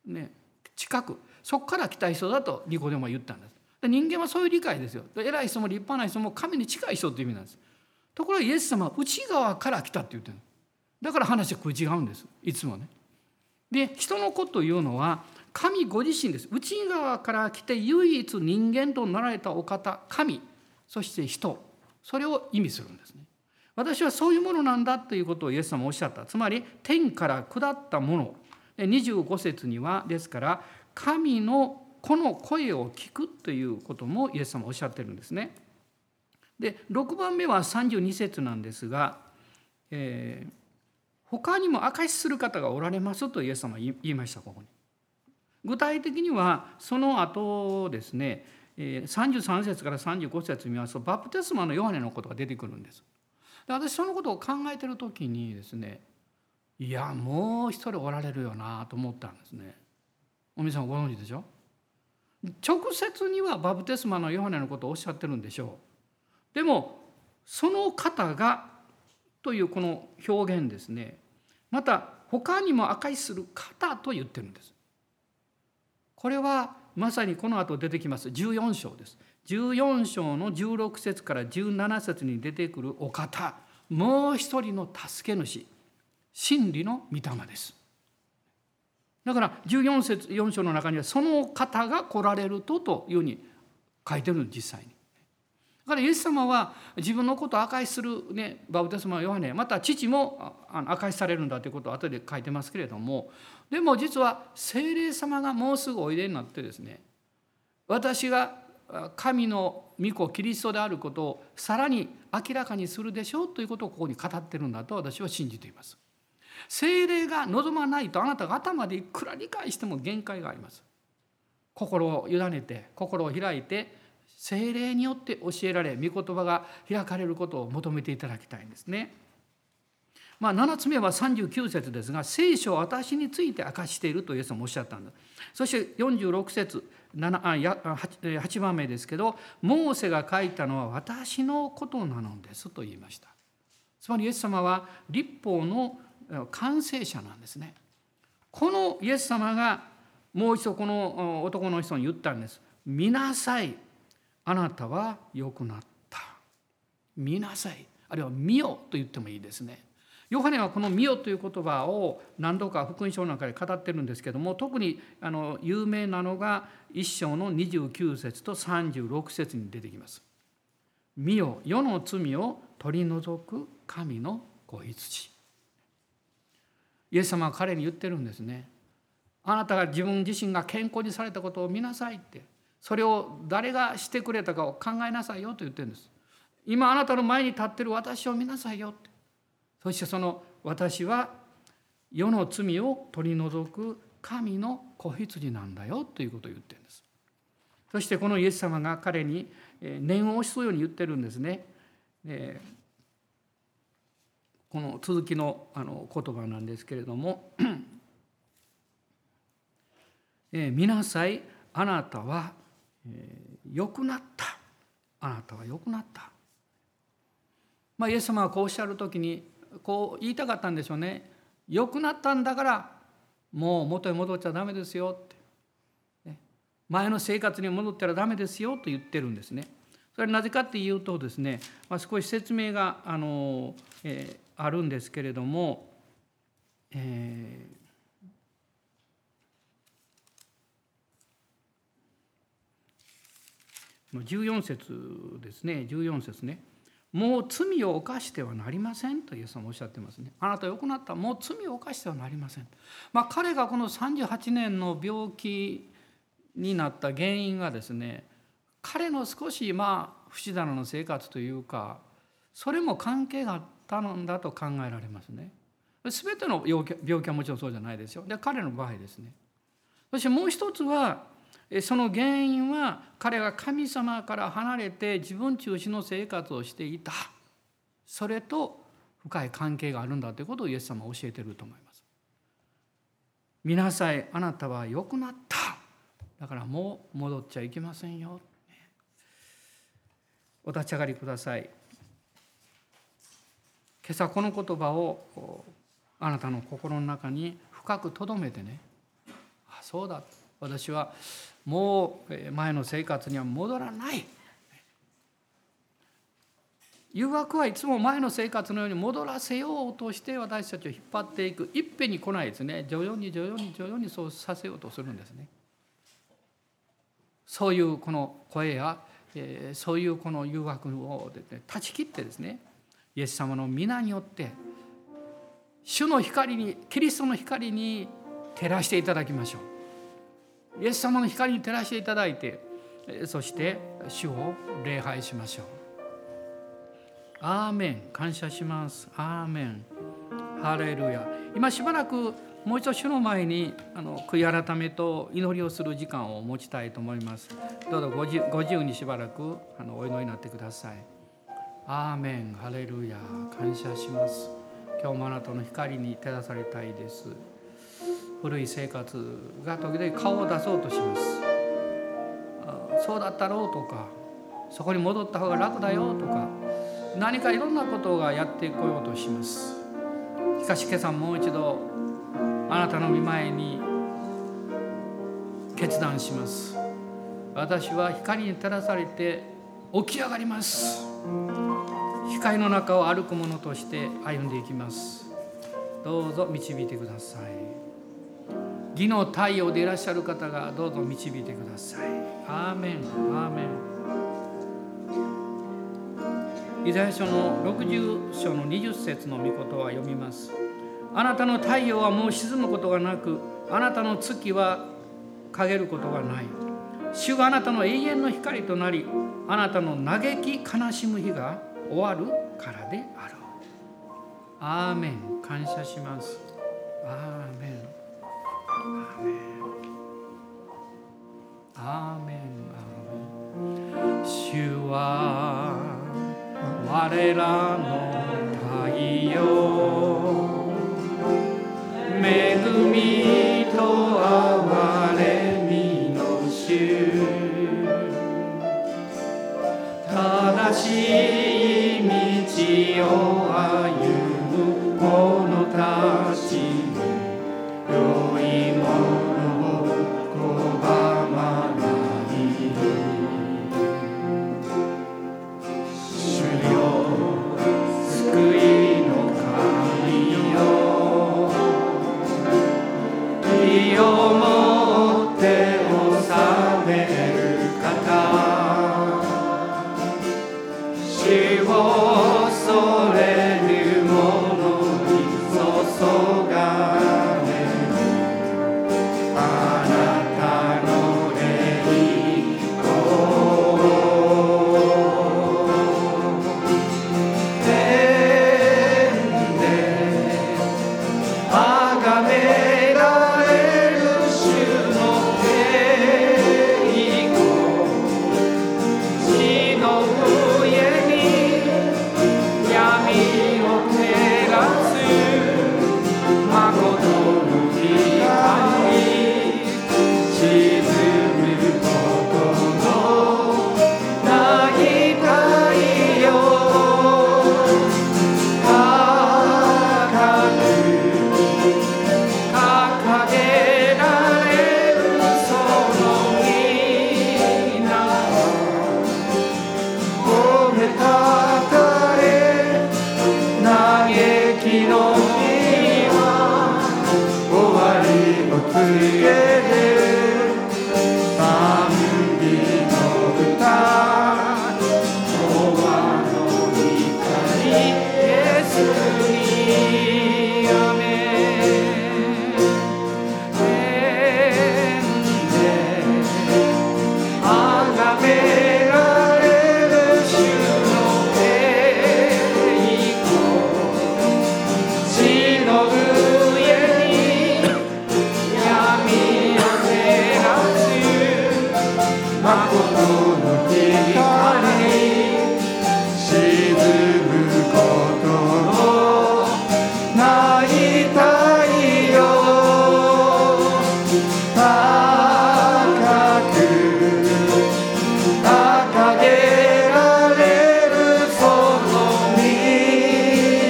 ね、近くそこから来た人だとニコデモは言ったんです。人間はそういう理解ですよ。偉い人も立派な人も神に近い人という意味なんです。ところがイエス様は内側から来たって言ってるだから話は食い違うんですいつもね。で人の子というのは神ご自身です内側から来て唯一人間となられたお方神そして人それを意味するんですね。私はそういうものなんだということをイエス様おっしゃったつまり天から下ったもの25節にはですから神のこの声を聞くということもイエス様おっしゃってるんですね。で6番目は32節なんですが、えー、他にも証しする方がおられますとイエス様は言いましたここに。具体的にはその後ですね33節から35節見ますとバプテスマのヨハネのことが出てくるんです。で私そのことを考えてる時にですねいやもう一人おられるよなと思ったんですね。おみさんご存知でしょ？直接にはバプテスマのヨハネのことをおっしゃってるんでしょう。でもその方がというこの表現ですね。また他にも証しする方と言ってるんです。これはまさにこの後出てきます。14章です。14章の16節から17節に出てくるお方。もう一人の助け主。真理の御霊です。だから14節4章の中にはその方が来られるとというふうに書いてるの実際に。だからイエス様は自分のことを証しする、ね、バウテスマヨハネまた父も証しされるんだということを後で書いてますけれどもでも実は聖霊様がもうすぐおいでになってですね私が神の御子キリストであることをさらに明らかにするでしょうということをここに語ってるんだと私は信じています。精霊が望まないとあなたが頭でいくら理解しても限界があります。心を委ねて心を開いて精霊によって教えられ御言葉が開かれることを求めていただきたいんですね。まあ、7つ目は39節ですが聖書は私について明かしているとイエス様おっしゃったんです。そして46節 8, 8番目ですけどモーセが書いたのは私のことなのですと言いました。つまりイエス様は立法の完成者なんですね。このイエス様がもう一度この男の人に言ったんです。見なさい。あなたは良くなった。見なさい。あるいは見よと言ってもいいですね。ヨハネはこの「見よ」という言葉を何度か福音書の中で語ってるんですけども特にあの有名なのが一章の29節と36節に出てきます。見よ世の罪を取り除く神の子羊。イエス様は彼に言ってるんですね。あなたが自分自身が健康にされたことを見なさいってそれを誰がしてくれたかを考えなさいよと言ってるんです。今あなたの前に立ってる私を見なさいよってそしてその私は世の罪を取り除く神の子羊なんだよということを言ってるんです。そしてこのイエス様が彼に念を押しすように言ってるんですね。この続きのあの言葉なんですけれども「[CLEARS THROAT] えー、見なさいあなたは、良くなった。あなたは良くなった」まあ、イエス様はこうおっしゃる時にこう言いたかったんでしょうね。良くなったんだからもう元へ戻っちゃダメですよって、ね、前の生活に戻ったらダメですよと言ってるんですね。それはなぜかっていうとですね、まあ、少し説明があの、えー、あるんですけれども、えー、14節ですね14節ねもう罪を犯してはなりませんとイエス様おっしゃってますねあなた良くなったもう罪を犯してはなりませんまあ彼がこの38年の病気になった原因がですね彼の少しまあ不死だの生活というかそれも関係があったんだと考えられますね。全ての病気はもちろんそうじゃないですよ。で彼の場合ですね。そしてもう一つはその原因は彼が神様から離れて自分中心の生活をしていたそれと深い関係があるんだということをイエス様は教えていると思います。見なさいあなたは良くなっただからもう戻っちゃいけませんよ。お立ち上がりください。今朝この言葉をあなたの心の中に深く留めてねあそうだ私はもう前の生活には戻らない。誘惑はいつも前の生活のように戻らせようとして私たちを引っ張っていく。いっぺんに来ないですね。徐々に徐々に徐々にそうさせようとするんですね。そういうこの声や、え、そういうこの誘惑を、ね、断ち切ってですねイエス様の皆によって主の光にキリストの光に照らしていただきましょう。イエス様の光に照らしていただいてそして主を礼拝しましょう。アーメン。感謝します。アーメン。ハレルヤ。今しばらくもう一度主の前にあの悔い改めと祈りをする時間を持ちたいと思います。どうぞご自由にしばらくあのお祈りになってください。アーメン。ハレルヤ。感謝します。今日もあなたの光に照らされたいです。古い生活が時々顔を出そうとします。そうだったろうとかそこに戻った方が楽だよとか何かいろんなことがやってこようとします。しかし今朝もう一度あなたの御前に決断します。私は光に照らされて起き上がります。光の中を歩く者として歩んでいきます。どうぞ導いてください。義の太陽でいらっしゃる方がどうぞ導いてください。アーメン。アーメン。イザヤ書の60章の20節の御言は読みます。あなたの太陽はもう沈むことがなくあなたの月は陰ることがない。主があなたの永遠の光となりあなたの嘆き悲しむ日が終わるからであろう。アーメン。感謝します。アーメン。アーメンアーメン主は我らの太陽恵みと憐れみの主正しい道を歩む者たち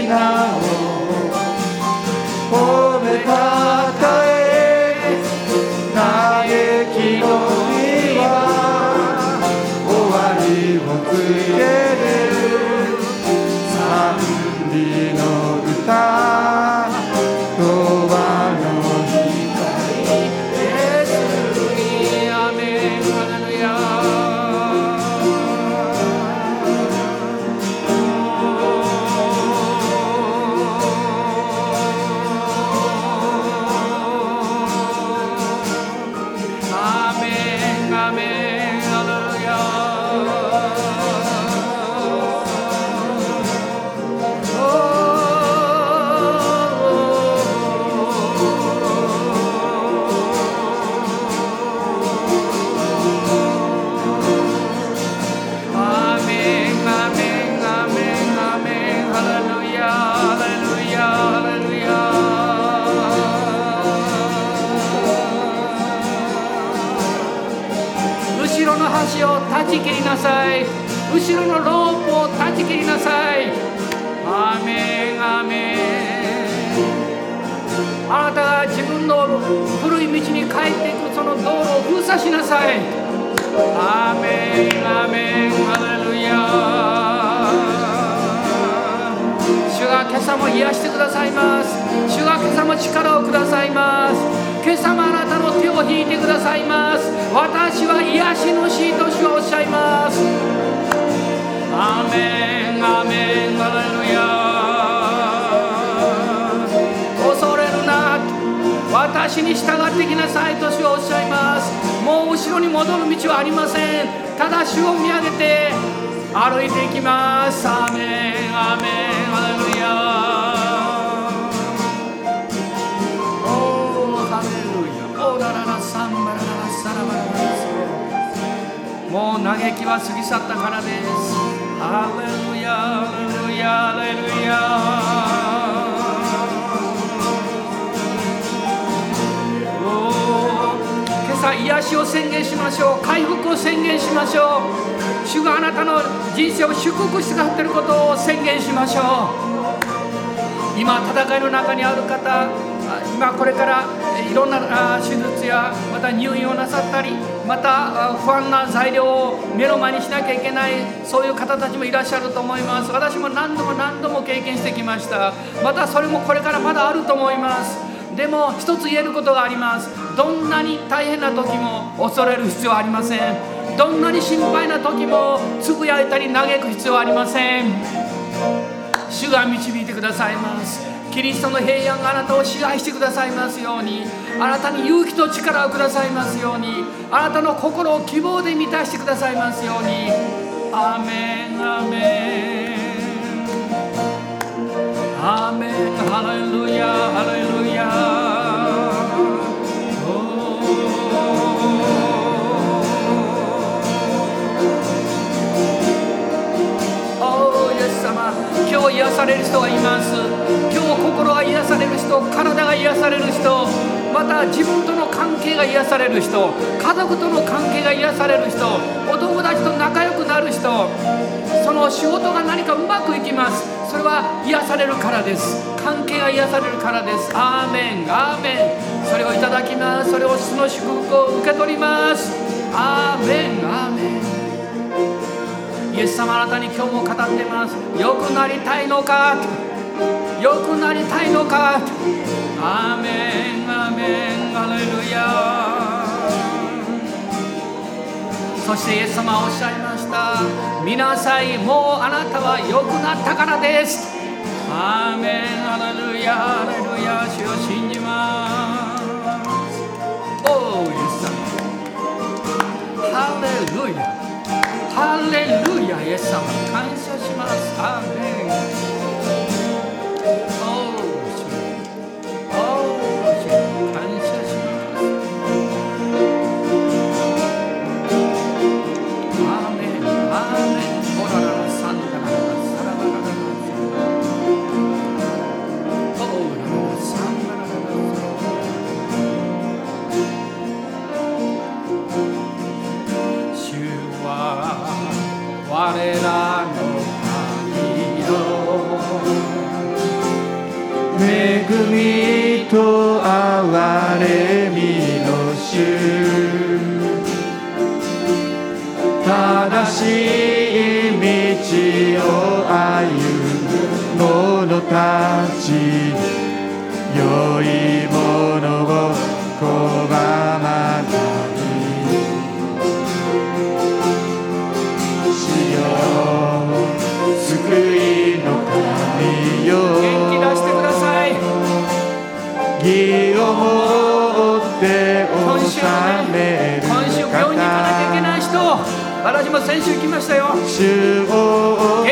나 道路を封鎖しなさい。アーメンアーメンハレルヤ主が今朝も癒してくださいます。主が今朝も力をくださいます。今朝もあなたの手を引いてくださいます。私は癒しの主と主はおっしゃいます。アーメンアーメンハレルヤ私に従ってきなさい。と主はおっしゃいます。もう後ろに戻る道はありません。ただ主を見上げて歩いていきます。アメンアメンアレルヤ。おーハレルヤ。オーララサンバラララサラバララ。もう嘆きは過ぎ去ったからです。ハレルヤハレルヤハレルヤ。今朝癒しを宣言しましょう。回復を宣言しましょう。主があなたの人生を祝福してくださっていることを宣言しましょう。今戦いの中にある方今これからいろんな手術やまた入院をなさったりまた不安な材料を目の前にしなきゃいけないそういう方たちもいらっしゃると思います。私も何度も何度も経験してきました。またそれもこれからまだあると思います。でも一つ言えることがあります。どんなに大変な時も恐れる必要はありません。どんなに心配な時もつぶやいたり嘆く必要はありません。主が導いてくださいます。キリストの平安があなたを支配してくださいますように。あなたに勇気と力をくださいますように。あなたの心を希望で満たしてくださいますように。アーメンアーメン。癒される人がいます。今日心が癒される人体が癒される人。また自分との関係が癒される人家族との関係が癒される人お友達と仲良くなる人。その仕事が何かうまくいきます。それは癒されるからです。関係が癒されるからです。アーメン。アーメン。それをいただきます。それをその祝福を受け取ります。アーメン。アーメン。イエス様あなたに今日も語ってます。良くなりたいのか？良くなりたいのか？アーメン。アーメン。アレルヤ。そしてイエス様はおっしゃいました。見なさい。もうあなたは良くなったからです。アーメン。アレルヤ。アレルヤ。主を信じます。おおイエス様。ハレルヤ。ハレルヤ。イエス様。感謝します。アーメン。みと憐れみの主。正しい道を歩む者たち。先週行きましたよ。主を